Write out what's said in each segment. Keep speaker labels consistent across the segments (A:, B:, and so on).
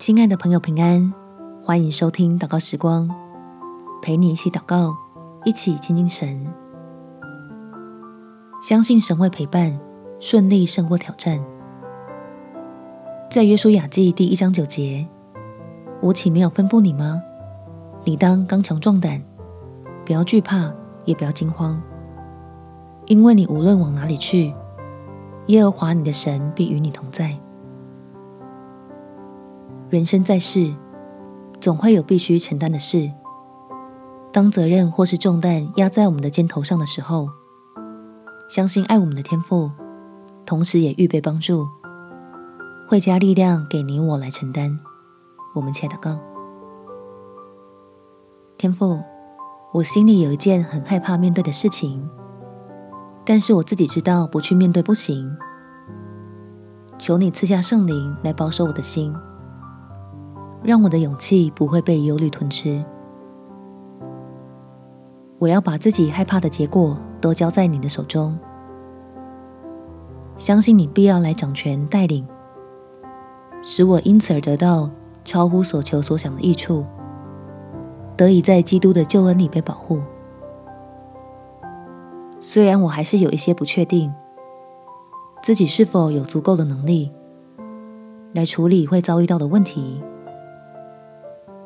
A: 亲爱的朋友，平安！欢迎收听祷告时光，陪你一起祷告，一起亲近神。相信神会陪伴，顺利胜过挑战。在约书亚记第一章九节，我岂没有吩咐你吗？你当刚强壮胆，不要惧怕，也不要惊慌，因为你无论往哪里去，耶和华你的神必与你同在。人生在世，总会有必须承担的事。当责任或是重担压在我们的肩头上的时候，相信爱我们的天父，同时也预备帮助，会加力量给你我来承担。我们且祷告：天父，我心里有一件很害怕面对的事情，但是我自己知道不去面对不行。求你赐下圣灵来保守我的心。让我的勇气不会被忧虑吞吃。我要把自己害怕的结果都交在你的手中，相信你必要来掌权带领，使我因此而得到超乎所求所想的益处，得以在基督的救恩里被保护。虽然我还是有一些不确定，自己是否有足够的能力来处理会遭遇到的问题。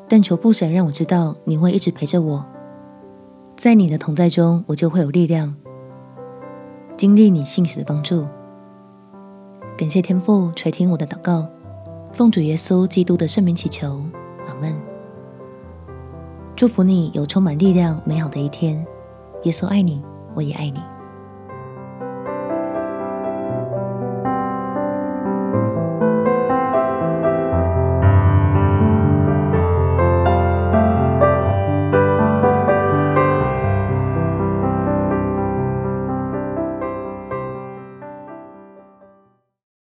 A: 但求父神让我知道，你会一直陪着我，在你的同在中，我就会有力量，经历你信实的帮助。感谢天父垂听我的祷告，奉主耶稣基督的圣名祈求，阿门。祝福你有充满力量、美好的一天。耶稣爱你，我也爱你。